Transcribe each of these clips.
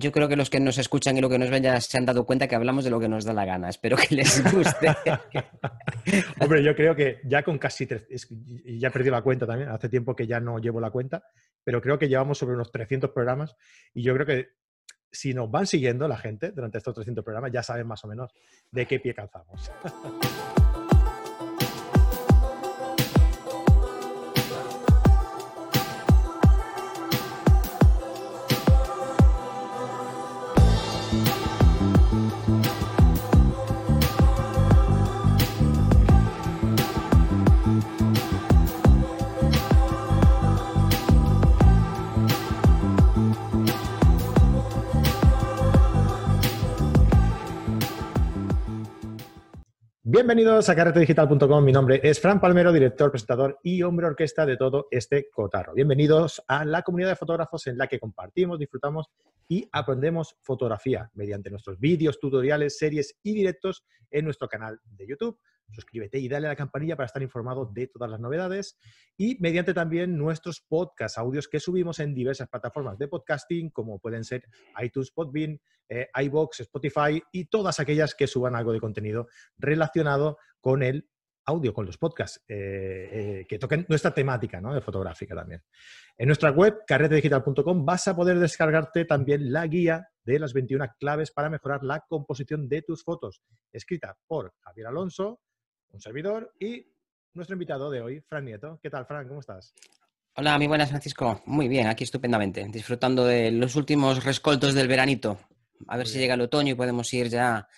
Yo creo que los que nos escuchan y los que nos ven ya se han dado cuenta que hablamos de lo que nos da la gana. Espero que les guste. Hombre, yo creo que ya con casi tres, y ya perdí la cuenta también, hace tiempo que ya no llevo la cuenta, pero creo que llevamos sobre unos 300 programas y yo creo que si nos van siguiendo la gente durante estos 300 programas ya saben más o menos de qué pie calzamos. Bienvenidos a carretedigital.com. Mi nombre es Fran Palmero, director, presentador y hombre orquesta de todo este cotarro. Bienvenidos a la comunidad de fotógrafos en la que compartimos, disfrutamos y aprendemos fotografía mediante nuestros vídeos, tutoriales, series y directos en nuestro canal de YouTube suscríbete y dale a la campanilla para estar informado de todas las novedades y mediante también nuestros podcasts, audios que subimos en diversas plataformas de podcasting como pueden ser iTunes, Podbean, eh, iBox, Spotify y todas aquellas que suban algo de contenido relacionado con el audio, con los podcasts, eh, eh, que toquen nuestra temática de fotográfica también. En nuestra web, carretedigital.com, vas a poder descargarte también la guía de las 21 claves para mejorar la composición de tus fotos, escrita por Javier Alonso, un servidor y nuestro invitado de hoy, Fran Nieto. ¿Qué tal, Fran? ¿Cómo estás? Hola, muy buenas, Francisco. Muy bien, aquí estupendamente, disfrutando de los últimos rescoltos del veranito. A ver si llega el otoño y podemos ir ya a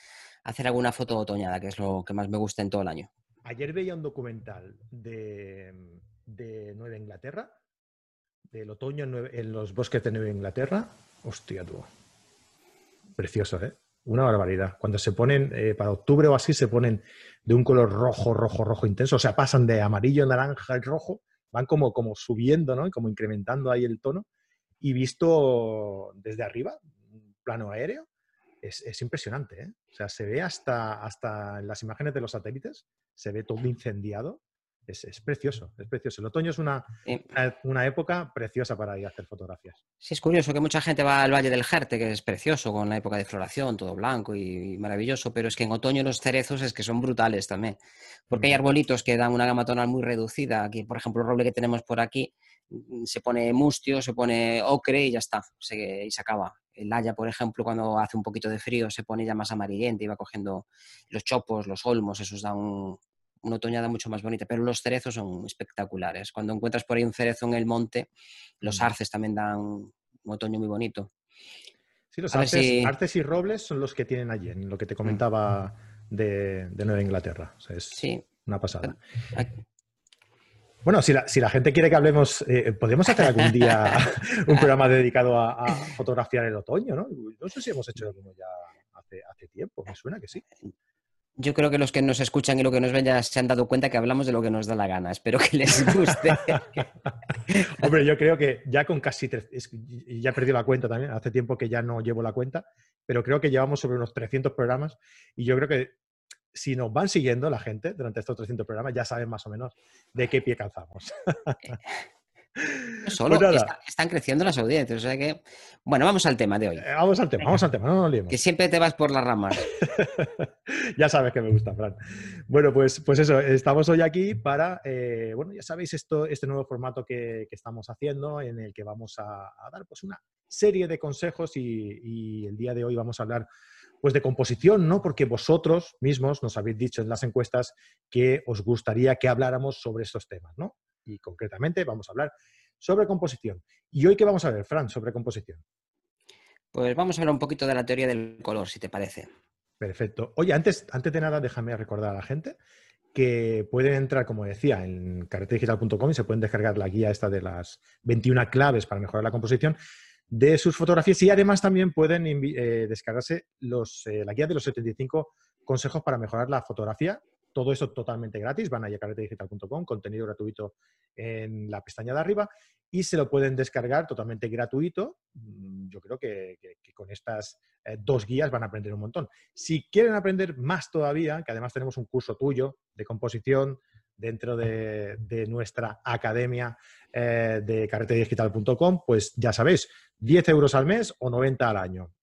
hacer alguna foto otoñada, que es lo que más me gusta en todo el año. Ayer veía un documental de, Nueva Inglaterra, del otoño en, los bosques de Nueva Inglaterra. Hostia, tú. Precioso, ¿eh? Una barbaridad. Cuando se ponen, eh, para octubre o así, se ponen de un color rojo, rojo, rojo intenso. O sea, pasan de amarillo, naranja y rojo, van como, como subiendo, ¿no? Como incrementando ahí el tono. Y visto desde arriba, plano aéreo, es, impresionante, ¿eh? O sea, se ve hasta, hasta en las imágenes de los satélites, se ve todo incendiado es, precioso, es precioso. El otoño es una, una, época preciosa para ir a hacer fotografías. Sí, es curioso que mucha gente va al Valle del Jerte, que es precioso, con la época de floración, todo blanco y, maravilloso, pero es que en otoño los cerezos es que son brutales también, porque hay arbolitos que dan una gama tonal muy reducida. Aquí, por ejemplo, el roble que tenemos por aquí mm, se pone mustio, se pone ocre y ya está, y se acaba. El haya, por ejemplo, cuando hace un poquito de frío se pone ya más amarillente y va cogiendo los chopos, los olmos, esos dan un, una otoñada mucho más bonita, pero los cerezos son espectaculares. Cuando encuentras por ahí un cerezo en el monte, los mm. arces también dan un otoño muy bonito. Sí, los arces, y robles son los que tienen allí, en lo que te mm. comentaba de, Nueva Inglaterra. es sí. una pasada. Bueno, si la, gente quiere que hablemos, eh, podemos hacer algún día un programa dedicado a, fotografiar el otoño, ¿no? No sé si hemos hecho alguno ya hace, hace tiempo, me suena que sí. Yo creo que los que nos escuchan y los que nos ven ya se han dado cuenta que hablamos de lo que nos da la gana. Espero que les guste. Hombre, yo creo que ya con casi tres, y ya perdí la cuenta también, hace tiempo que ya no llevo la cuenta, pero creo que llevamos sobre unos 300 programas y yo creo que si nos van siguiendo la gente durante estos 300 programas ya saben más o menos de qué pie calzamos. Eh, Solo pues están creciendo las audiencias. O sea que, bueno, vamos al tema de hoy. Eh, vamos al tema, vamos al tema, no nos Que siempre te vas por las ramas. ya sabes que me gusta, Fran. Bueno, pues, pues eso, estamos hoy aquí para, eh, bueno, ya sabéis esto, este nuevo formato que, estamos haciendo en el que vamos a, dar pues una serie de consejos y, y el día de hoy vamos a hablar pues de composición, ¿no? Porque vosotros mismos nos habéis dicho en las encuestas que os gustaría que habláramos sobre estos temas, ¿no? Y concretamente vamos a hablar sobre composición. ¿Y hoy qué vamos a ver, Fran, sobre composición? Pues vamos a hablar un poquito de la teoría del color, si te parece. Perfecto. Oye, antes, antes de nada, déjame recordar a la gente que pueden entrar, como decía, en carretedigital.com y se pueden descargar la guía esta de las 21 claves para mejorar la composición de sus fotografías y además también pueden eh, descargarse los, eh, la guía de los 75 consejos para mejorar la fotografía todo eso totalmente gratis. Van a yacaretedigital.com, contenido gratuito en la pestaña de arriba y se lo pueden descargar totalmente gratuito. Mm, yo creo que, con estas eh, dos guías van a aprender un montón. Si quieren aprender más todavía, que además tenemos un curso tuyo de composición, dentro de, nuestra academia eh, de carretedigital.com, pues ya sabéis, 10 euros al mes o 90 al año.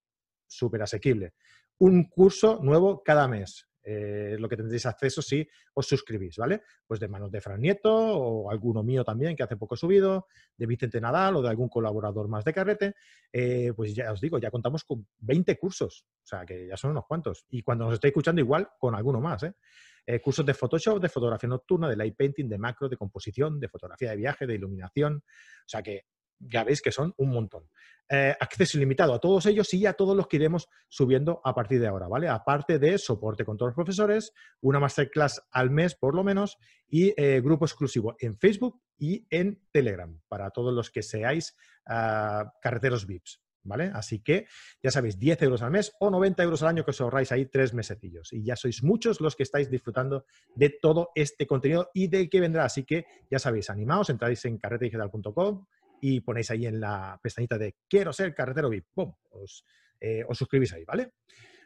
Súper asequible. Un curso nuevo cada mes. Eh, lo que tendréis acceso si os suscribís, ¿vale? Pues de manos de Fran Nieto o alguno mío también que hace poco he subido, de Vicente Nadal o de algún colaborador más de Carrete, eh, pues ya os digo, ya contamos con 20 cursos, o sea que ya son unos cuantos. Y cuando nos estéis escuchando igual con alguno más, ¿eh? ¿eh? cursos de Photoshop, de fotografía nocturna, de light painting, de macro, de composición, de fotografía de viaje, de iluminación. O sea que ya veis que son un montón. Eh, acceso ilimitado a todos ellos y a todos los que iremos subiendo a partir de ahora, ¿vale? Aparte de soporte con todos los profesores, una masterclass al mes por lo menos y eh, grupo exclusivo en Facebook y en Telegram para todos los que seáis ah, carreteros VIPs. ¿Vale? Así que ya sabéis, 10 euros al mes o 90 euros al año que os ahorráis ahí tres mesecillos. Y ya sois muchos los que estáis disfrutando de todo este contenido y del que vendrá. Así que ya sabéis, animaos, entráis en carretedigital.com, y ponéis ahí en la pestañita de quiero ser carretero VIP. ¡Pum! Eh, os, suscribís ahí, ¿vale?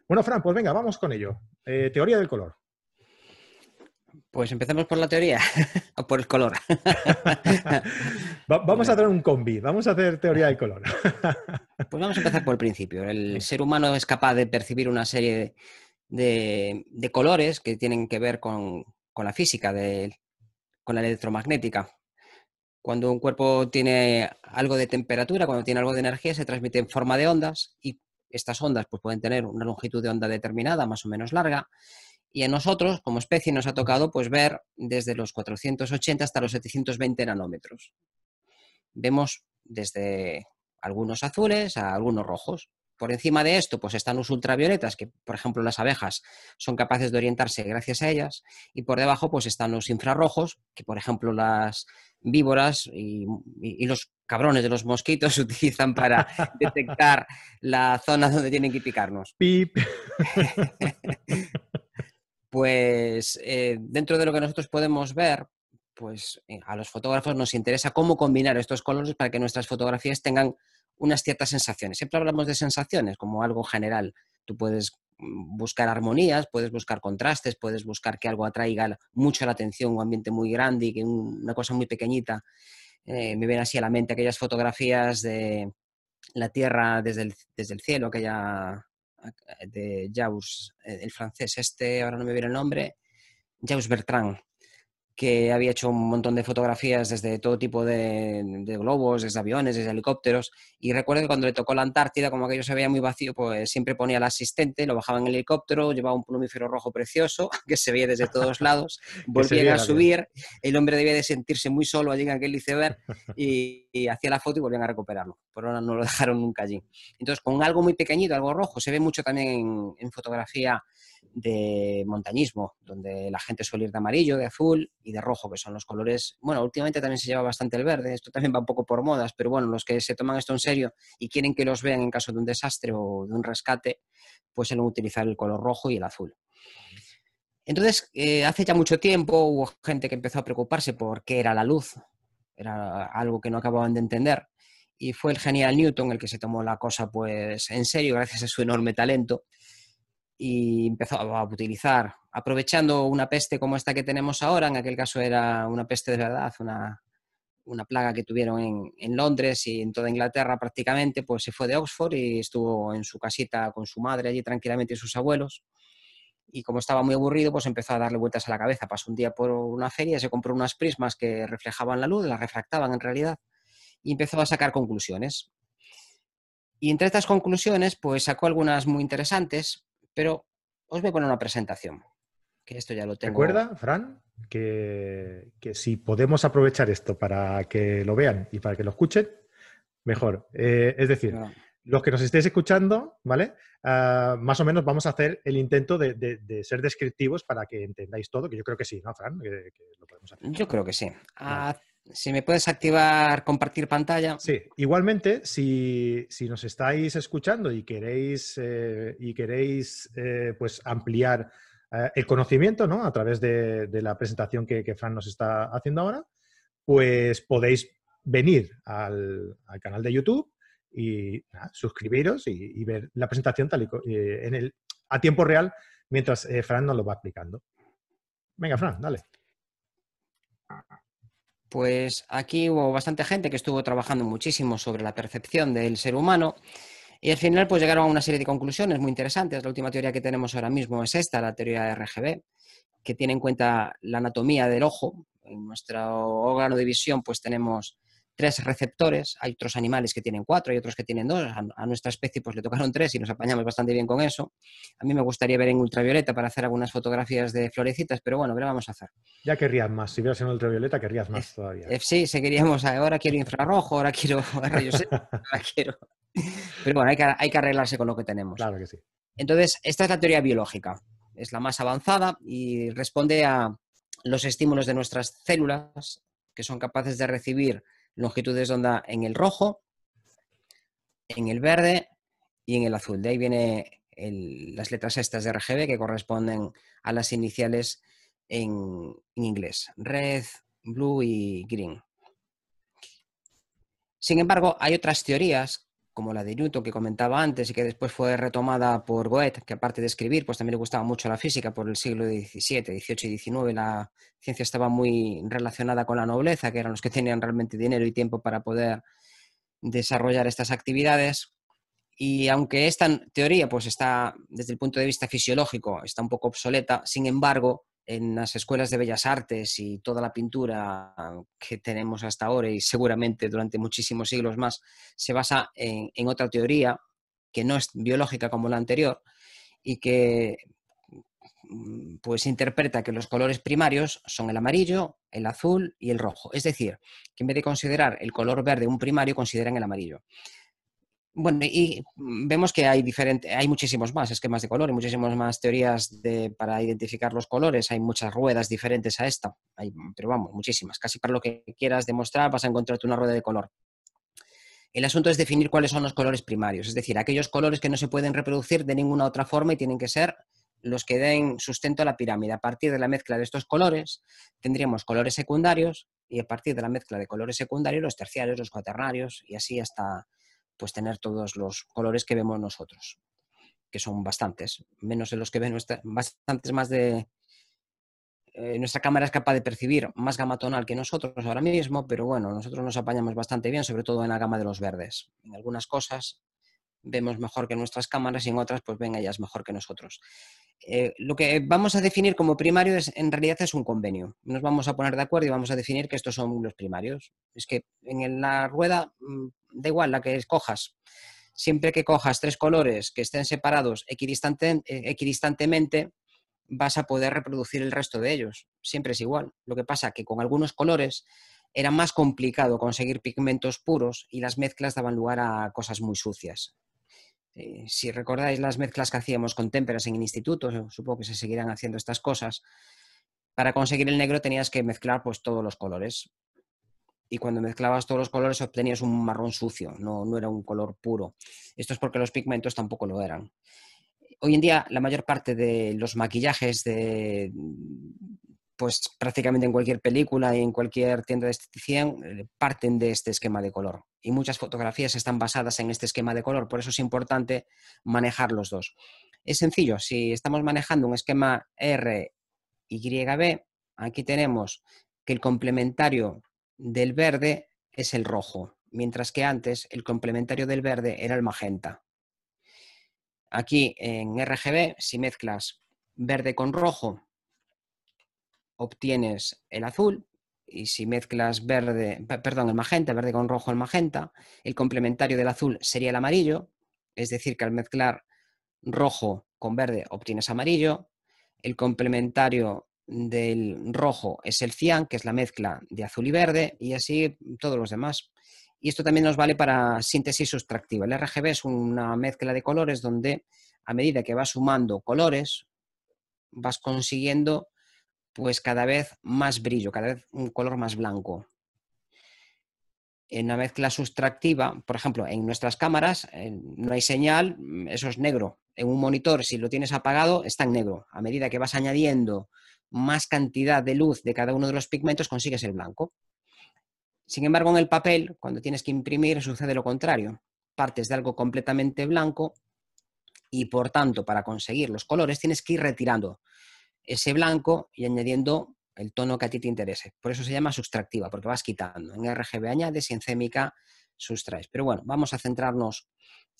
Bueno, Fran, pues venga, vamos con ello. Eh, teoría del color. Pues empecemos por la teoría o por el color. vamos a hacer un combi, vamos a hacer teoría del color. pues vamos a empezar por el principio. El ser humano es capaz de percibir una serie de, colores que tienen que ver con, la física, con la electromagnética. Cuando un cuerpo tiene algo de temperatura, cuando tiene algo de energía, se transmite en forma de ondas y estas ondas pues, pueden tener una longitud de onda determinada, más o menos larga. Y a nosotros, como especie, nos ha tocado pues, ver desde los 480 hasta los 720 nanómetros. Vemos desde algunos azules a algunos rojos. Por encima de esto, pues están los ultravioletas, que por ejemplo las abejas son capaces de orientarse gracias a ellas, y por debajo pues están los infrarrojos, que por ejemplo las, víboras y, los cabrones de los mosquitos utilizan para detectar la zona donde tienen que picarnos. pues eh, dentro de lo que nosotros podemos ver, pues eh, a los fotógrafos nos interesa cómo combinar estos colores para que nuestras fotografías tengan unas ciertas sensaciones. Siempre hablamos de sensaciones como algo general. Tú puedes Mm, buscar armonías, puedes buscar contrastes, puedes buscar que algo atraiga mucho la atención, un ambiente muy grande y que una cosa muy pequeñita. Eh, me viene así a la mente aquellas fotografías de la Tierra desde el, desde el cielo, aquella de Jaus, eh, el francés, este, ahora no me viene el nombre, Jaus Bertrand, que había hecho un montón de fotografías desde todo tipo de, globos, desde aviones, desde helicópteros. Y recuerdo que cuando le tocó la Antártida, como aquello se veía muy vacío, pues siempre ponía al asistente, lo bajaba en el helicóptero, llevaba un plumífero rojo precioso, que se veía desde todos lados, volvían a subir, el hombre debía de sentirse muy solo allí en aquel iceberg y, y hacía la foto y volvían a recuperarlo. Por ahora no lo dejaron nunca allí. Entonces, con algo muy pequeñito, algo rojo, se ve mucho también en fotografía de montañismo, donde la gente suele ir de amarillo, de azul y de rojo, que son los colores. Bueno, últimamente también se lleva bastante el verde, esto también va un poco por modas, pero bueno, los que se toman esto en serio y quieren que los vean en caso de un desastre o de un rescate, pues suelen utilizar el color rojo y el azul. Entonces, eh, hace ya mucho tiempo hubo gente que empezó a preocuparse por qué era la luz, era algo que no acababan de entender, y fue el genial Newton el que se tomó la cosa pues en serio gracias a su enorme talento y empezó a utilizar, aprovechando una peste como esta que tenemos ahora, en aquel caso era una peste de verdad, una, una plaga que tuvieron en, en, Londres y en toda Inglaterra prácticamente, pues se fue de Oxford y estuvo en su casita con su madre allí tranquilamente y sus abuelos. Y como estaba muy aburrido, pues empezó a darle vueltas a la cabeza. Pasó un día por una feria, se compró unas prismas que reflejaban la luz, la refractaban en realidad, y empezó a sacar conclusiones. Y entre estas conclusiones, pues sacó algunas muy interesantes, pero os voy a poner una presentación, que esto ya lo tengo. Recuerda, Fran, que, si podemos aprovechar esto para que lo vean y para que lo escuchen, mejor. Eh, es decir, los que nos estéis escuchando, ¿vale? Ah, más o menos vamos a hacer el intento de, ser descriptivos para que entendáis todo, que yo creo que sí, ¿no, Fran? Yo creo que sí. Si me puedes activar compartir pantalla. Sí, igualmente, si, nos estáis escuchando y queréis, eh, y queréis eh, pues ampliar eh, el conocimiento ¿no? a través de, la presentación que, que, Fran nos está haciendo ahora, pues podéis venir al, canal de YouTube y suscribiros y, ver la presentación tal y, en el, a tiempo real mientras Fran nos lo va explicando. Venga, Fran, dale. Pues aquí hubo bastante gente que estuvo trabajando muchísimo sobre la percepción del ser humano y al final pues llegaron a una serie de conclusiones muy interesantes. La última teoría que tenemos ahora mismo es esta, la teoría de RGB, que tiene en cuenta la anatomía del ojo. En nuestro órgano de visión pues tenemos tres receptores, hay otros animales que tienen cuatro, y otros que tienen dos, a, nuestra especie pues le tocaron tres y nos apañamos bastante bien con eso. A mí me gustaría ver en ultravioleta para hacer algunas fotografías de florecitas, pero bueno, ¿qué le vamos a hacer? Ya querrías más, si vieras en ultravioleta querrías más todavía. sí, seguiríamos, ahora quiero infrarrojo, ahora quiero rayos ahora quiero... Pero bueno, hay que, hay que arreglarse con lo que tenemos. Claro que sí. Entonces, esta es la teoría biológica, es la más avanzada y responde a los estímulos de nuestras células que son capaces de recibir longitudes de onda en el rojo, en el verde y en el azul. De ahí vienen las letras estas de RGB que corresponden a las iniciales en, inglés, red, blue y green. Sin embargo, hay otras teorías como la de Newton que comentaba antes y que después fue retomada por Goethe, que aparte de escribir, pues también le gustaba mucho la física por el siglo XVII, XVIII y XIX. La ciencia estaba muy relacionada con la nobleza, que eran los que tenían realmente dinero y tiempo para poder desarrollar estas actividades. Y aunque esta teoría, pues está, desde el punto de vista fisiológico, está un poco obsoleta, sin embargo, en las escuelas de bellas artes y toda la pintura que tenemos hasta ahora y seguramente durante muchísimos siglos más se basa en, otra teoría que no es biológica como la anterior y que mm, pues interpreta que los colores primarios son el amarillo, el azul y el rojo. Es decir, que en vez de considerar el color verde un primario, consideran el amarillo. Bueno, y vemos que hay diferente, hay muchísimos más esquemas de color y muchísimas más teorías para identificar los colores. Hay muchas ruedas diferentes a esta, pero vamos, muchísimas. Casi para lo que quieras demostrar vas a encontrarte una rueda de color. El asunto es definir cuáles son los colores primarios, es decir, aquellos colores que no se pueden reproducir de ninguna otra forma y tienen que ser los que den sustento a la pirámide. A partir de la mezcla de estos colores tendríamos colores secundarios y a partir de la mezcla de colores secundarios los terciarios, los cuaternarios y así hasta pues tener todos los colores que vemos nosotros, que son bastantes, menos de los que ven nuestra, bastantes más de... Eh, nuestra cámara es capaz de percibir más gama tonal que nosotros ahora mismo, pero bueno, nosotros nos apañamos bastante bien, sobre todo en la gama de los verdes. En algunas cosas vemos mejor que nuestras cámaras y en otras pues ven ellas mejor que nosotros. Eh, lo que vamos a definir como primario es, en realidad es un convenio. Nos vamos a poner de acuerdo y vamos a definir que estos son los primarios. Es que en la rueda, mm, da igual la que escojas, siempre que cojas tres colores que estén separados eh, equidistantemente, vas a poder reproducir el resto de ellos. Siempre es igual. Lo que pasa que con algunos colores era más complicado conseguir pigmentos puros y las mezclas daban lugar a cosas muy sucias. Eh, si recordáis las mezclas que hacíamos con témperas en el instituto, supongo que se seguirán haciendo estas cosas, para conseguir el negro tenías que mezclar pues, todos los colores. Y cuando mezclabas todos los colores obtenías un marrón sucio, no, no era un color puro. Esto es porque los pigmentos tampoco lo eran. Hoy en día la mayor parte de los maquillajes de, pues prácticamente en cualquier película y en cualquier tienda de estetición eh, parten de este esquema de color. Y muchas fotografías están basadas en este esquema de color, por eso es importante manejar los dos. Es sencillo, si estamos manejando un esquema R, Y, B, aquí tenemos que el complementario del verde es el rojo, mientras que antes el complementario del verde era el magenta. Aquí en RGB, si mezclas verde con rojo, obtienes el azul y si mezclas verde, perdón, el magenta, verde con rojo el magenta, el complementario del azul sería el amarillo, es decir, que al mezclar rojo con verde obtienes amarillo, el complementario del rojo es el cian, que es la mezcla de azul y verde, y así todos los demás. Y esto también nos vale para síntesis sustractiva. El RGB es una mezcla de colores donde a medida que vas sumando colores, vas consiguiendo pues cada vez más brillo, cada vez un color más blanco. En la mezcla sustractiva, por ejemplo, en nuestras cámaras no hay señal, mm, eso es negro. En un monitor, si lo tienes apagado, está en negro. A medida que vas añadiendo más cantidad de luz de cada uno de los pigmentos, consigues el blanco. Sin embargo, en el papel, cuando tienes que imprimir, sucede lo contrario. Partes de algo completamente blanco y, por tanto, para conseguir los colores, tienes que ir retirando ese blanco y añadiendo el tono que a ti te interese. Por eso se llama sustractiva, porque vas quitando. En RGB añades y en CMYK sustraes. Pero bueno, vamos a centrarnos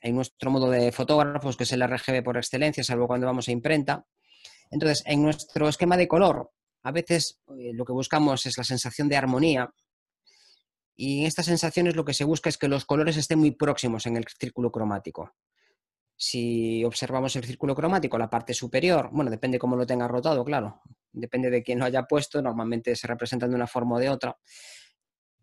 en nuestro modo de fotógrafos, que es el RGB por excelencia, salvo cuando vamos a imprenta. Entonces, en nuestro esquema de color, a veces eh, lo que buscamos es la sensación de armonía. Y en estas sensaciones lo que se busca es que los colores estén muy próximos en el círculo cromático. Si observamos el círculo cromático, la parte superior, bueno, depende cómo lo tenga rotado, claro, depende de quién lo haya puesto, normalmente se representan de una forma o de otra.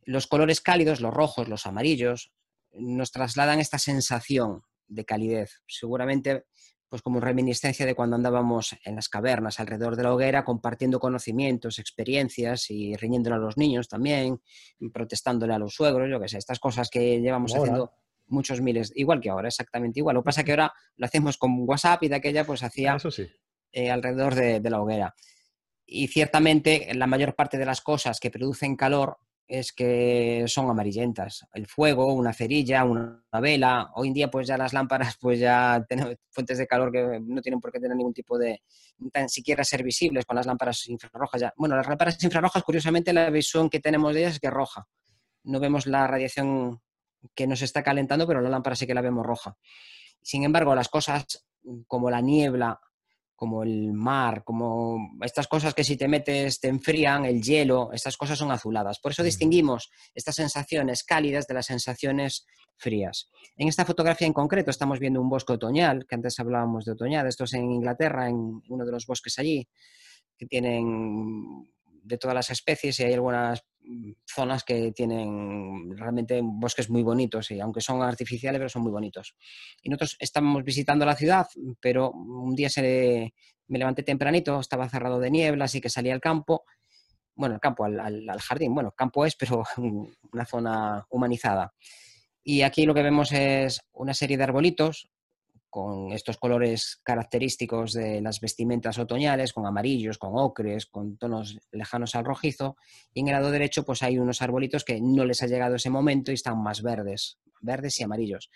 Los colores cálidos, los rojos, los amarillos, nos trasladan esta sensación de calidez. Seguramente, pues como reminiscencia de cuando andábamos en las cavernas alrededor de la hoguera, compartiendo conocimientos, experiencias y riñéndole a los niños también, protestándole a los suegros, yo qué sé, estas cosas que llevamos haciendo muchos miles, igual que ahora, exactamente igual. Lo que pasa es que ahora lo hacemos con WhatsApp y de aquella pues hacía eh, alrededor de, la hoguera. Y ciertamente la mayor parte de las cosas que producen calor es que son amarillentas. El fuego, una cerilla, una vela. Hoy en día pues ya las lámparas pues ya tienen fuentes de calor que no tienen por qué tener ningún tipo de, tan siquiera ser visibles con las lámparas infrarrojas. Ya. Bueno, las lámparas infrarrojas, curiosamente, la visión que tenemos de ellas es que es roja. No vemos la radiación que nos está calentando, pero la lámpara sí que la vemos roja. Sin embargo, las cosas como la niebla, como el mar, como estas cosas que si te metes te enfrían, el hielo, estas cosas son azuladas. Por eso distinguimos estas sensaciones cálidas de las sensaciones frías. En esta fotografía en concreto estamos viendo un bosque otoñal, que antes hablábamos de otoñal, esto es en Inglaterra, en uno de los bosques allí, que tienen de todas las especies y hay algunas mm, zonas que tienen realmente bosques muy bonitos y aunque son artificiales pero son muy bonitos. Y nosotros estamos visitando la ciudad, pero un día se, me levanté tempranito, estaba cerrado de niebla, así que salí al campo, bueno, al campo, al, al jardín, bueno, campo es, pero una zona humanizada. Y aquí lo que vemos es una serie de arbolitos, con estos colores característicos de las vestimentas otoñales, con amarillos, con ocres, con tonos lejanos al rojizo, y en el lado derecho pues hay unos arbolitos que no les ha llegado ese momento y están más verdes, verdes y amarillos.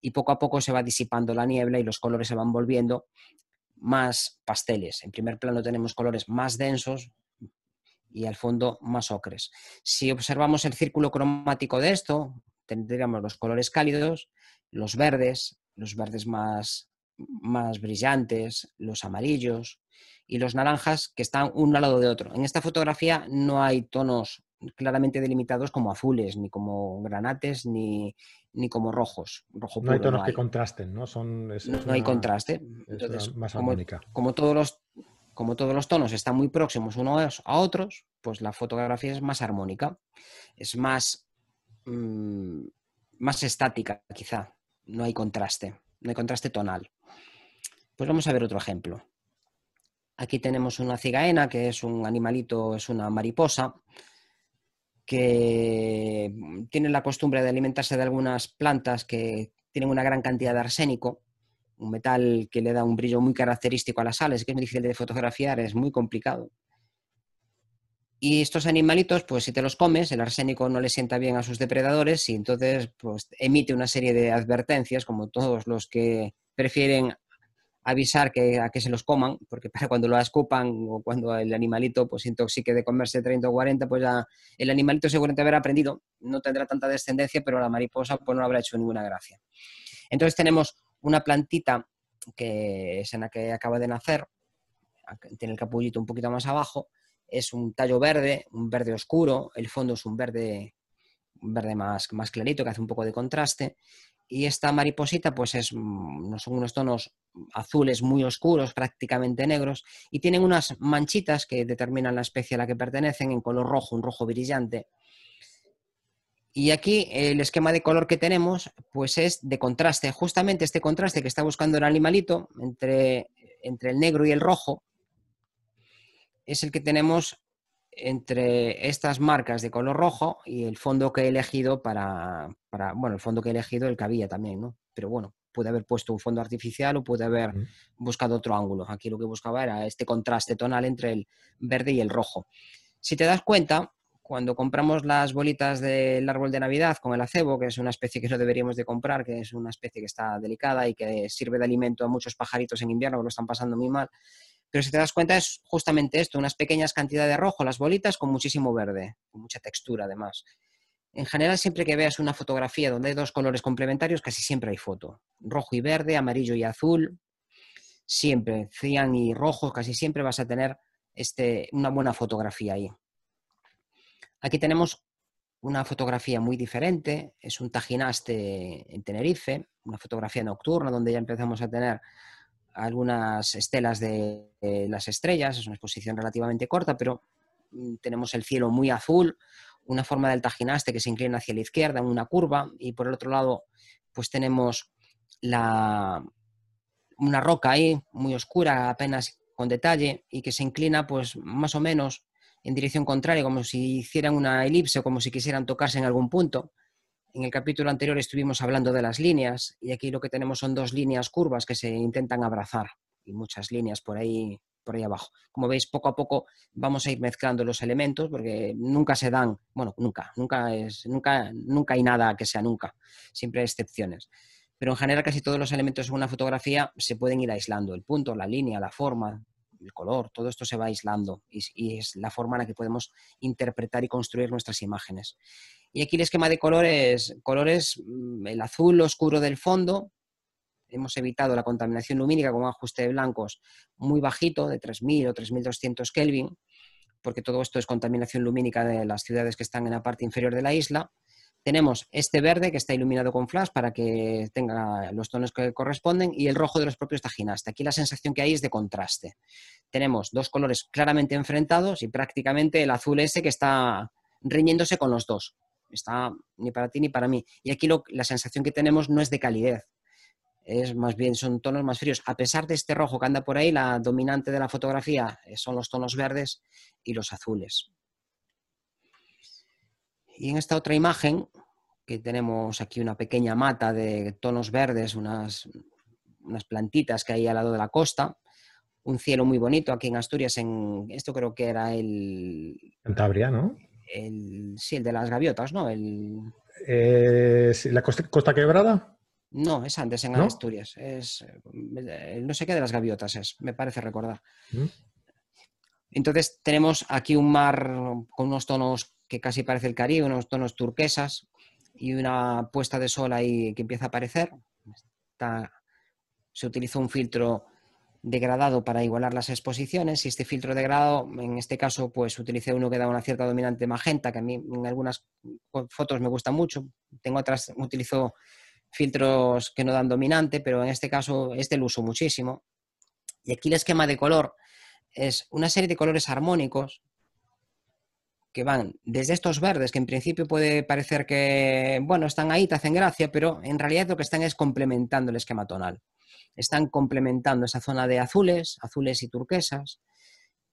Y poco a poco se va disipando la niebla y los colores se van volviendo más pasteles. En primer plano tenemos colores más densos y al fondo más ocres. Si observamos el círculo cromático de esto, tendríamos los colores cálidos, los verdes, los verdes más, más brillantes, los amarillos y los naranjas que están uno al lado de otro. En esta fotografía no hay tonos claramente delimitados como azules, ni como granates, ni, como rojos. Rojo no hay tonos que contrasten, ¿no? Son, no, hay contraste. más como, como, todos los, como todos los tonos están muy próximos unos a otros, pues la fotografía es más armónica, es más, mm, más estática quizá no hay contraste, no hay contraste tonal. Pues vamos a ver otro ejemplo. Aquí tenemos una cigaena, que es un animalito, es una mariposa, que tiene la costumbre de alimentarse de algunas plantas que tienen una gran cantidad de arsénico, un metal que le da un brillo muy característico a las sales, que es muy difícil de fotografiar, es muy complicado. Y estos animalitos, pues si te los comes, el arsénico no le sienta bien a sus depredadores y entonces pues, emite una serie de advertencias, como todos los que prefieren avisar que, a que se los coman, porque para cuando lo escupan o cuando el animalito pues intoxique de comerse 30 o 40, pues ya el animalito seguramente habrá aprendido, no tendrá tanta descendencia, pero la mariposa pues no habrá hecho ninguna gracia. Entonces tenemos una plantita que es en la que acaba de nacer, tiene el capullito un poquito más abajo, es un tallo verde, un verde oscuro, el fondo es un verde, un verde más, más clarito que hace un poco de contraste. Y esta mariposita, pues es, mm, son unos tonos azules muy oscuros, prácticamente negros, y tienen unas manchitas que determinan la especie a la que pertenecen en color rojo, un rojo brillante. Y aquí el esquema de color que tenemos, pues es de contraste. Justamente este contraste que está buscando el animalito entre, entre el negro y el rojo, es el que tenemos entre estas marcas de color rojo y el fondo que he elegido para, bueno, el fondo que he elegido el que había también, ¿no? Pero bueno, pude haber puesto un fondo artificial o pude haber buscado otro ángulo. Aquí lo que buscaba era este contraste tonal entre el verde y el rojo. Si te das cuenta, cuando compramos las bolitas del árbol de Navidad con el acebo, que es una especie que no deberíamos de comprar, que es una especie que está delicada y que sirve de alimento a muchos pajaritos en invierno que lo están pasando muy mal, Pero si te das cuenta es justamente esto, unas pequeñas cantidades de rojo, las bolitas con muchísimo verde, con mucha textura además. En general, siempre que veas una fotografía donde hay dos colores complementarios, casi siempre hay foto. Rojo y verde, amarillo y azul, siempre, cian y rojo, casi siempre vas a tener este, una buena fotografía ahí. Aquí tenemos una fotografía muy diferente, es un tajinaste en Tenerife, una fotografía nocturna donde ya empezamos a tener algunas estelas de, las estrellas, es una exposición relativamente corta, pero mm, tenemos el cielo muy azul, una forma del tajinaste que se inclina hacia la izquierda en una curva y por el otro lado pues tenemos la, una roca ahí muy oscura, apenas con detalle y que se inclina pues más o menos en dirección contraria, como si hicieran una elipse como si quisieran tocarse en algún punto. En el capítulo anterior estuvimos hablando de las líneas y aquí lo que tenemos son dos líneas curvas que se intentan abrazar y muchas líneas por ahí por ahí abajo. Como veis, poco a poco vamos a ir mezclando los elementos porque nunca se dan, bueno, nunca, nunca es, nunca, nunca hay nada que sea nunca, siempre hay excepciones pero en general casi todos los elementos de una fotografía se pueden ir aislando. El punto, la línea, la forma, el color, todo esto se va aislando y, es la forma en la que podemos interpretar y construir nuestras imágenes. Y aquí el esquema de colores, colores, mm, el azul oscuro del fondo, hemos evitado la contaminación lumínica con un ajuste de blancos muy bajito, de 3000 o 3200 Kelvin, porque todo esto es contaminación lumínica de las ciudades que están en la parte inferior de la isla tenemos este verde que está iluminado con flash para que tenga los tonos que corresponden y el rojo de los propios tajinastas. Aquí la sensación que hay es de contraste. Tenemos dos colores claramente enfrentados y prácticamente el azul ese que está riñéndose con los dos. Está ni para ti ni para mí. Y aquí la sensación que tenemos no es de calidez, es más bien son tonos más fríos. A pesar de este rojo que anda por ahí, la dominante de la fotografía eh, son los tonos verdes y los azules. Y en esta otra imagen, que tenemos aquí una pequeña mata de tonos verdes, unas, unas plantitas que hay al lado de la costa, un cielo muy bonito aquí en Asturias, en esto creo que era el... Cantabria, ¿no? El, sí, el de las gaviotas, ¿no? El... ¿La costa, quebrada? No, es antes en Asturias. Es, no sé qué de las gaviotas es, me parece recordar. Mm. Entonces tenemos aquí un mar con unos tonos que casi parece el Caribe, unos tonos turquesas y una puesta de sol ahí que empieza a aparecer. se utilizó un filtro degradado para igualar las exposiciones y este filtro degradado, en este caso, pues utilicé uno que da una cierta dominante magenta, que a mí en algunas fotos me gusta mucho. Tengo otras, utilizo filtros que no dan dominante, pero en este caso este lo uso muchísimo. Y aquí el esquema de color es una serie de colores armónicos que van desde estos verdes, que en principio puede parecer que, bueno, están ahí, te hacen gracia, pero en realidad lo que están es complementando el esquema tonal. Están complementando esa zona de azules, azules y turquesas,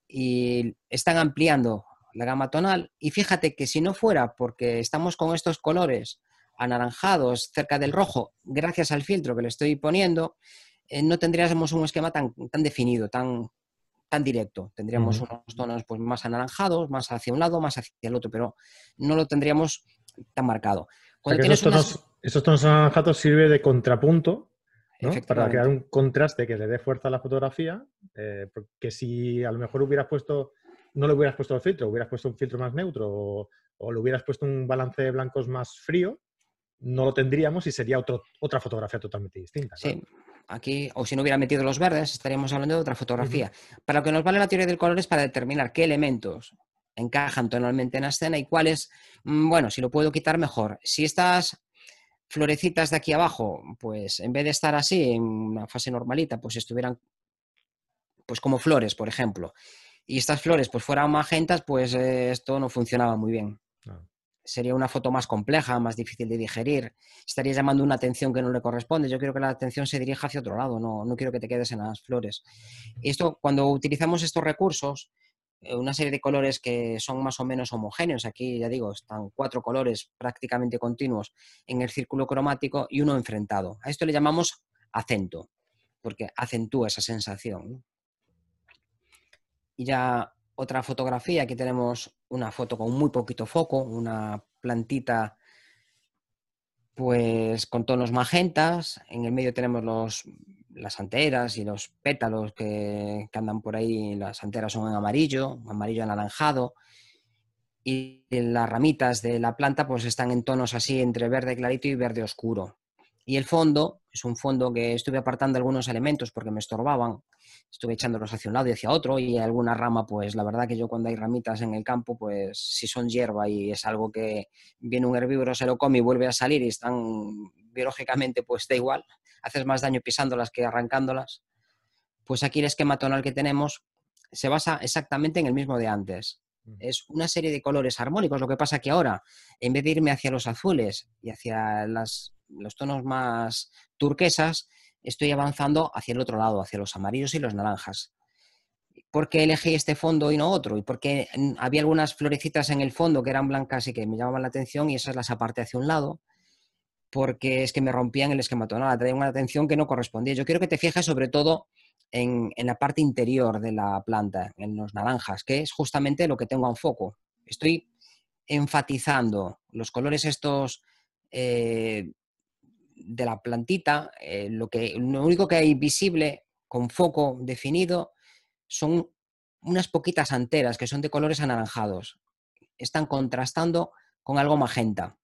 y están ampliando la gama tonal. Y fíjate que si no fuera porque estamos con estos colores anaranjados cerca del rojo, gracias al filtro que le estoy poniendo, eh, no tendríamos un esquema tan, tan definido, tan, tan directo. Tendríamos unos tonos pues, más anaranjados, más hacia un lado, más hacia el otro, pero no lo tendríamos tan marcado. esos, tonos, anaranjados sirve de contrapunto para crear un contraste que le dé fuerza a la fotografía, eh, porque si a lo mejor hubieras puesto, no le hubieras puesto el filtro, hubieras puesto un filtro más neutro o, o le hubieras puesto un balance de blancos más frío, no lo tendríamos y sería otra fotografía totalmente distinta. Sí, aquí, o si no hubiera metido los verdes, estaríamos hablando de otra fotografía. Para lo que nos vale la teoría del color es para determinar qué elementos encajan tonalmente en la escena y cuáles, mm, bueno, si lo puedo quitar mejor. Si estas florecitas de aquí abajo, pues en vez de estar así, en una fase normalita, pues estuvieran pues como flores, por ejemplo, y estas flores pues fueran magentas, pues eh, esto no funcionaba muy bien. Ah sería una foto más compleja, más difícil de digerir. Estarías llamando una atención que no le corresponde. Yo quiero que la atención se dirija hacia otro lado, no, no quiero que te quedes en las flores. esto, cuando utilizamos estos recursos, una serie de colores que son más o menos homogéneos. Aquí, ya digo, están cuatro colores prácticamente continuos en el círculo cromático y uno enfrentado. A esto le llamamos acento, porque acentúa esa sensación. Y ya otra fotografía, aquí tenemos una foto con muy poquito foco, una plantita pues con tonos magentas, en el medio tenemos los las anteras y los pétalos que, que, andan por ahí, las anteras son en amarillo, amarillo anaranjado, y las ramitas de la planta pues están en tonos así entre verde clarito y verde oscuro. Y el fondo es un fondo que estuve apartando algunos elementos porque me estorbaban, estuve echándolos hacia un lado y hacia otro y alguna rama, pues la verdad que yo cuando hay ramitas en el campo, pues si son hierba y es algo que viene un herbívoro, se lo come y vuelve a salir y están biológicamente pues da igual, haces más daño pisándolas que arrancándolas, pues aquí el esquema tonal que tenemos se basa exactamente en el mismo de antes. Es una serie de colores armónicos. Lo que pasa que ahora, en vez de irme hacia los azules y hacia las, los tonos más turquesas, estoy avanzando hacia el otro lado, hacia los amarillos y los naranjas. ¿Por qué elegí este fondo y no otro? Y porque había algunas florecitas en el fondo que eran blancas y que me llamaban la atención y esas las aparté hacia un lado porque es que me rompían el esquema tonal, traían una atención que no correspondía. Yo quiero que te fijes sobre todo en, la parte interior de la planta, en los naranjas, que es justamente lo que tengo en foco. Estoy enfatizando los colores estos eh, de la plantita, eh, lo, que, lo único que hay visible con foco definido son unas poquitas anteras que son de colores anaranjados. Están contrastando con algo magenta.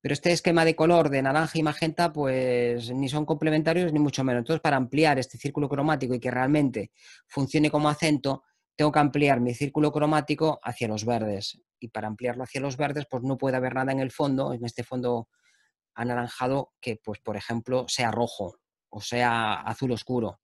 Pero este esquema de color de naranja y magenta, pues ni son complementarios ni mucho menos. Entonces, para ampliar este círculo cromático y que realmente funcione como acento, tengo que ampliar mi círculo cromático hacia los verdes. Y para ampliarlo hacia los verdes, pues no puede haber nada en el fondo, en este fondo anaranjado, que, pues, por ejemplo, sea rojo o sea azul oscuro.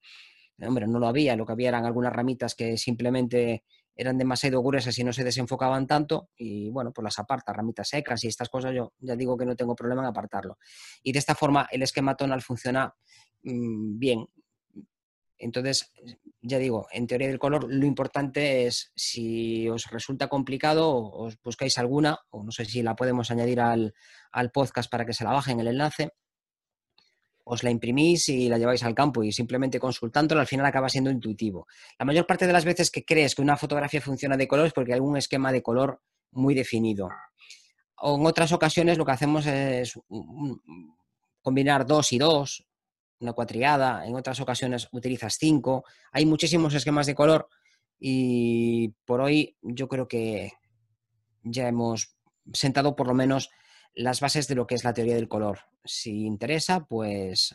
Hombre, no lo había, lo que había eran algunas ramitas que simplemente eran demasiado gruesas y no se desenfocaban tanto y bueno, pues las aparta, ramitas secas y estas cosas yo ya digo que no tengo problema en apartarlo. Y de esta forma el esquema tonal funciona mm, bien. Entonces, ya digo, en teoría del color lo importante es si os resulta complicado, os buscáis alguna, o no sé si la podemos añadir al, al podcast para que se la bajen el enlace, os la imprimís y la lleváis al campo y simplemente consultándolo al final acaba siendo intuitivo. La mayor parte de las veces que crees que una fotografía funciona de color es porque hay un esquema de color muy definido. En otras ocasiones lo que hacemos es combinar dos y dos, una cuatriada, en otras ocasiones utilizas cinco. Hay muchísimos esquemas de color y por hoy yo creo que ya hemos sentado por lo menos las bases de lo que es la teoría del color. Si interesa, pues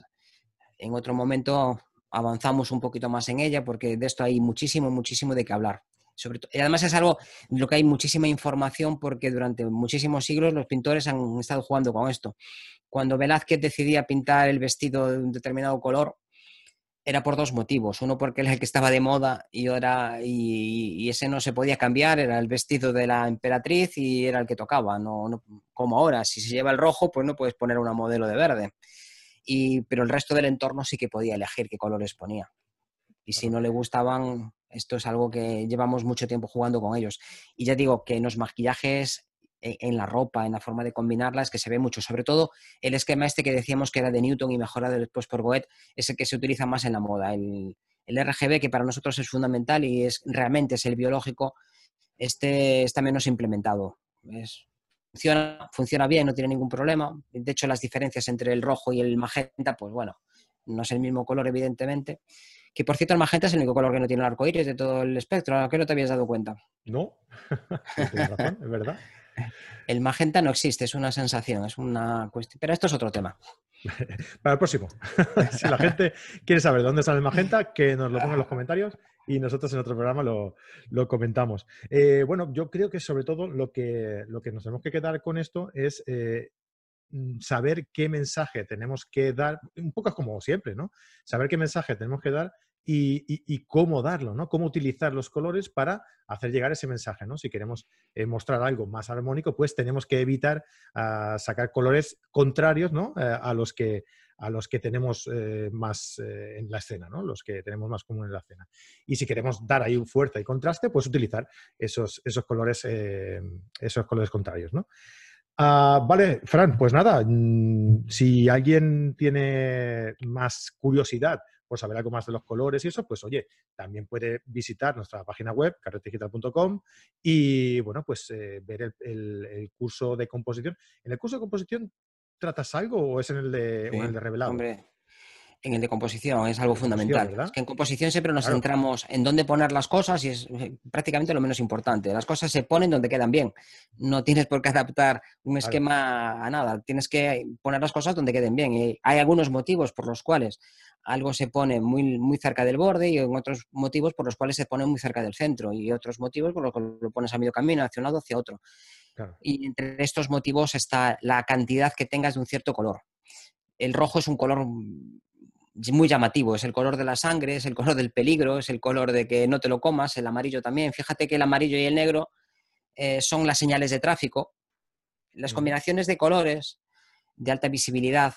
en otro momento avanzamos un poquito más en ella porque de esto hay muchísimo, muchísimo de qué hablar. Sobre y además es algo de lo que hay muchísima información porque durante muchísimos siglos los pintores han estado jugando con esto. Cuando Velázquez decidía pintar el vestido de un determinado color, era por dos motivos. Uno porque era el que estaba de moda y, era, y, ese no se podía cambiar, era el vestido de la emperatriz y era el que tocaba, no, como ahora. Si se lleva el rojo, pues no puedes poner una modelo de verde. Y, pero el resto del entorno sí que podía elegir qué colores ponía. Y si no le gustaban, esto es algo que llevamos mucho tiempo jugando con ellos. Y ya digo que en los maquillajes en la ropa, en la forma de combinarlas, que se ve mucho. Sobre todo el esquema este que decíamos que era de Newton y mejorado después por Goethe, es el que se utiliza más en la moda. El, RGB, que para nosotros es fundamental y es realmente es el biológico, este está menos implementado. funciona, funciona bien, no tiene ningún problema. De hecho, las diferencias entre el rojo y el magenta, pues bueno, no es el mismo color, evidentemente. Que por cierto, el magenta es el único color que no tiene el arco iris de todo el espectro, ¿a qué no te habías dado cuenta? No, razón, es verdad. El magenta no existe, es una sensación, es una cuestión. Pero esto es otro tema. Para el próximo. si la gente quiere saber dónde sale el magenta, que nos lo ponga en los comentarios y nosotros en otro programa lo, comentamos. Eh, bueno, yo creo que sobre todo lo que, lo que nos tenemos que quedar con esto es eh, mm, saber qué mensaje tenemos que dar, un poco como siempre, ¿no? Saber qué mensaje tenemos que dar y, cómo darlo, ¿no? Cómo utilizar los colores para hacer llegar ese mensaje, ¿no? Si queremos eh, mostrar algo más armónico, pues tenemos que evitar ah, sacar colores contrarios, ¿no? Eh, a los que a los que tenemos eh, más en la escena, ¿no? Los que tenemos más común en la escena. Y si queremos dar ahí fuerza y contraste, pues utilizar esos, esos colores, esos colores contrarios, ¿no? Ah, vale, Fran, pues nada, mm, si alguien tiene más curiosidad por saber algo más de los colores y eso, pues oye, también puede visitar nuestra página web, carretedigital.com, y bueno, pues eh, ver el, curso de composición. ¿En el curso de composición tratas algo o es en el de, el de revelado? Hombre, En el de composición es algo fundamental. que en composición siempre nos Claro. centramos en dónde poner las cosas y es eh, prácticamente lo menos importante. Las cosas se ponen donde quedan bien. No tienes por qué adaptar un Claro. esquema a nada. Tienes que poner las cosas donde queden bien. Y hay algunos motivos por los cuales algo se pone muy, muy cerca del borde y en otros motivos por los cuales se pone muy cerca del centro y otros motivos por los que lo pones a medio camino, hacia un lado, hacia otro. Claro. Y entre estos motivos está la cantidad que tengas de un cierto color. El rojo es un color muy llamativo, es el color de la sangre, es el color del peligro, es el color de que no te lo comas, el amarillo también. Fíjate que el amarillo y el negro eh, son las señales de tráfico. Las combinaciones de colores de alta visibilidad,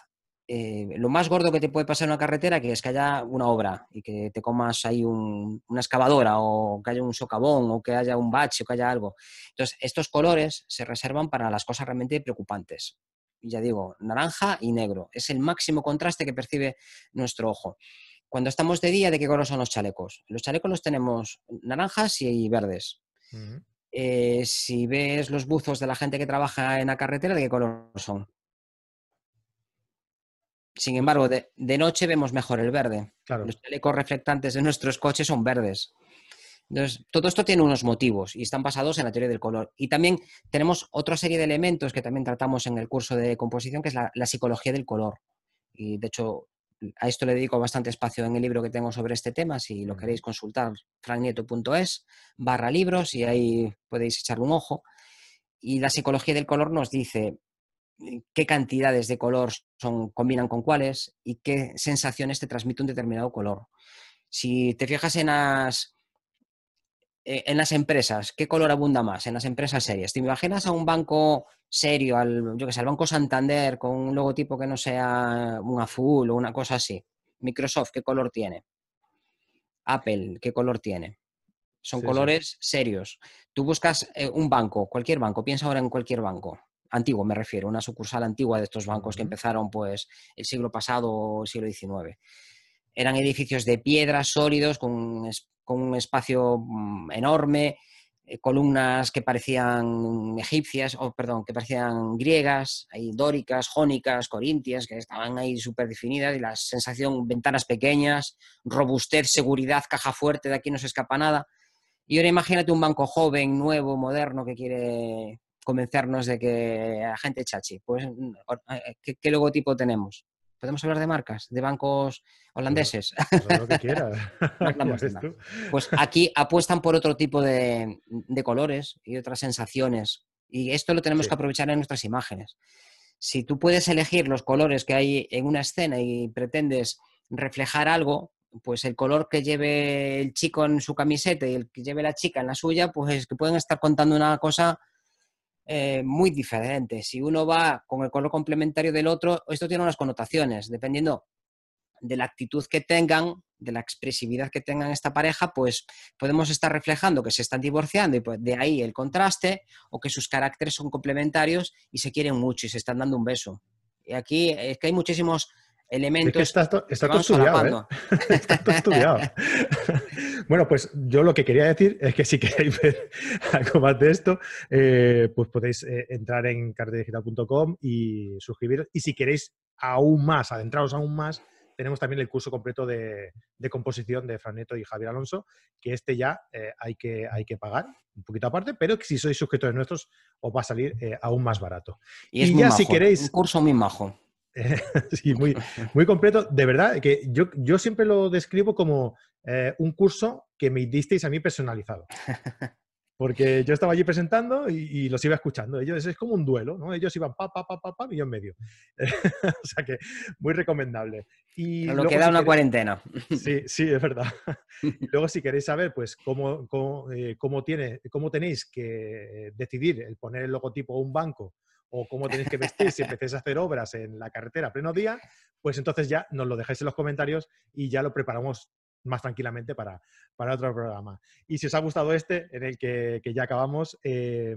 eh, lo más gordo que te puede pasar en una carretera que es que haya una obra y que te comas ahí un- una excavadora o que haya un socavón o que haya un bache o que haya algo. Entonces, estos colores se reservan para las cosas realmente preocupantes. Y ya digo, naranja y negro. Es el máximo contraste que percibe nuestro ojo. Cuando estamos de día, ¿de qué color son los chalecos? Los chalecos los tenemos naranjas y verdes. Eh, si ves los buzos de la gente que trabaja en la carretera, ¿de qué color son? Sin embargo, de, de noche vemos mejor el verde. Claro. Los chalecos reflectantes de nuestros coches son verdes. Entonces, todo esto tiene unos motivos y están basados en la teoría del color. Y también tenemos otra serie de elementos que también tratamos en el curso de composición, que es la, la psicología del color. Y de hecho, a esto le dedico bastante espacio en el libro que tengo sobre este tema. Si lo queréis consultar, frannieto.es barra libros y ahí podéis echarle un ojo. Y la psicología del color nos dice eh, qué cantidades de color son, combinan con cuáles y qué sensaciones te transmite un determinado color. Si te fijas en las, en las empresas, ¿qué color abunda más? En las empresas serias. ¿Te imaginas a un banco serio, al, yo que sé, al Banco Santander, con un logotipo que no sea un azul o una cosa así? Microsoft, ¿qué color tiene? Apple, ¿qué color tiene? Son Sí, sí. colores serios. Tú buscas eh, un banco, cualquier banco, piensa ahora en cualquier banco, antiguo me refiero, una sucursal antigua de estos bancos que empezaron pues el siglo pasado o el siglo XIX. Eran edificios de piedra sólidos con, con un espacio mm, enorme, eh, columnas que parecían egipcias, o perdón, que parecían griegas, ahí dóricas, jónicas, corintias, que estaban ahí súper definidas, y la sensación, ventanas pequeñas, robustez, seguridad, caja fuerte, de aquí no se escapa nada. Y ahora imagínate un banco joven, nuevo, moderno, que quiere convencernos de que a gente chachi. Pues, mm, eh, ¿qué, qué logotipo tenemos? ¿Podemos hablar de marcas? ¿De bancos holandeses? Pues lo que quieras. No. Pues aquí apuestan por otro tipo de, de colores y otras sensaciones. Y esto lo tenemos Sí. que aprovechar en nuestras imágenes. Si tú puedes elegir los colores que hay en una escena y pretendes reflejar algo, pues el color que lleve el chico en su camiseta y el que lleve la chica en la suya, pues que pueden estar contando una cosa eh, muy diferente. Si uno va con el color complementario del otro, esto tiene unas connotaciones. Dependiendo de la actitud que tengan, de la expresividad que tengan esta pareja, pues podemos estar reflejando que se están divorciando y pues de ahí el contraste, o que sus caracteres son complementarios y se quieren mucho y se están dando un beso. Y aquí es que hay muchísimos Es elementos. que está, to- está que todo estudiado, ¿eh? Está todo estudiado. bueno, pues yo lo que quería decir es que si queréis ver algo más de esto, eh, pues podéis eh, entrar en cartedigital.com y suscribiros. Y si queréis aún más, adentraros aún más, tenemos también el curso completo de, de composición de Fran Nieto y Javier Alonso, que este ya eh, hay, que, hay que pagar un poquito aparte, pero que si sois suscriptores nuestros os va a salir aún más barato. Y es Y muy ya majo, si queréis- un curso muy majo. sí, muy, muy completo. De verdad, que yo, yo siempre lo describo como eh, un curso que me disteis a mí personalizado. Porque yo estaba allí presentando y, y los iba escuchando. Ellos es como un duelo, ¿no? Ellos iban pa, pa, pa, pa, pa, y yo en medio. o sea que muy recomendable. Y Lo si una queréis- cuarentena. Sí, sí, es verdad. Y luego, si queréis saber, pues, cómo, cómo, eh, cómo tiene, cómo tenéis que decidir el poner el logotipo a un banco o cómo tenéis que vestir si empecéis a hacer obras en la carretera a pleno día, pues entonces ya nos lo dejáis en los comentarios y ya lo preparamos más tranquilamente para, para otro programa. Y si os ha gustado este, en el que, que ya acabamos, eh,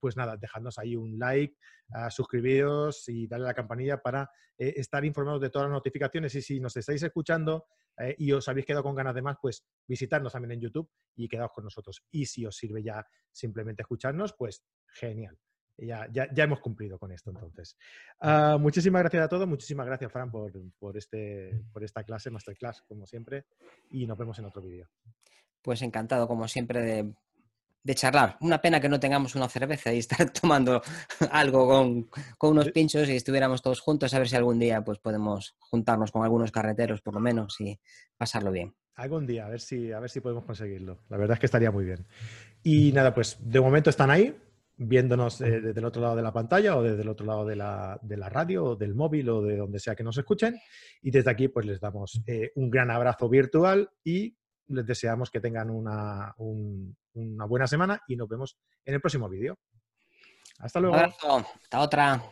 pues nada, dejadnos ahí un like, ah, suscribiros y darle a la campanilla para eh, estar informados de todas las notificaciones. Y si nos estáis escuchando eh, y os habéis quedado con ganas de más, pues visitarnos también en YouTube y quedaos con nosotros. Y si os sirve ya simplemente escucharnos, pues genial. Ya, ya, ya, hemos cumplido con esto entonces. Uh, muchísimas gracias a todos, muchísimas gracias Fran por, por, este, por esta clase, masterclass, como siempre, y nos vemos en otro vídeo. Pues encantado, como siempre, de, de, charlar. Una pena que no tengamos una cerveza y estar tomando algo con, con, unos pinchos y estuviéramos todos juntos, a ver si algún día pues, podemos juntarnos con algunos carreteros, por lo menos, y pasarlo bien. Algún día, a ver si, a ver si podemos conseguirlo. La verdad es que estaría muy bien. Y nada, pues de momento están ahí, viéndonos eh, desde el otro lado de la pantalla o desde el otro lado de la, de la, radio o del móvil o de donde sea que nos escuchen. Y desde aquí pues les damos eh, un gran abrazo virtual y les deseamos que tengan una, un, una buena semana y nos vemos en el próximo vídeo. Hasta luego. Un abrazo. Hasta otra.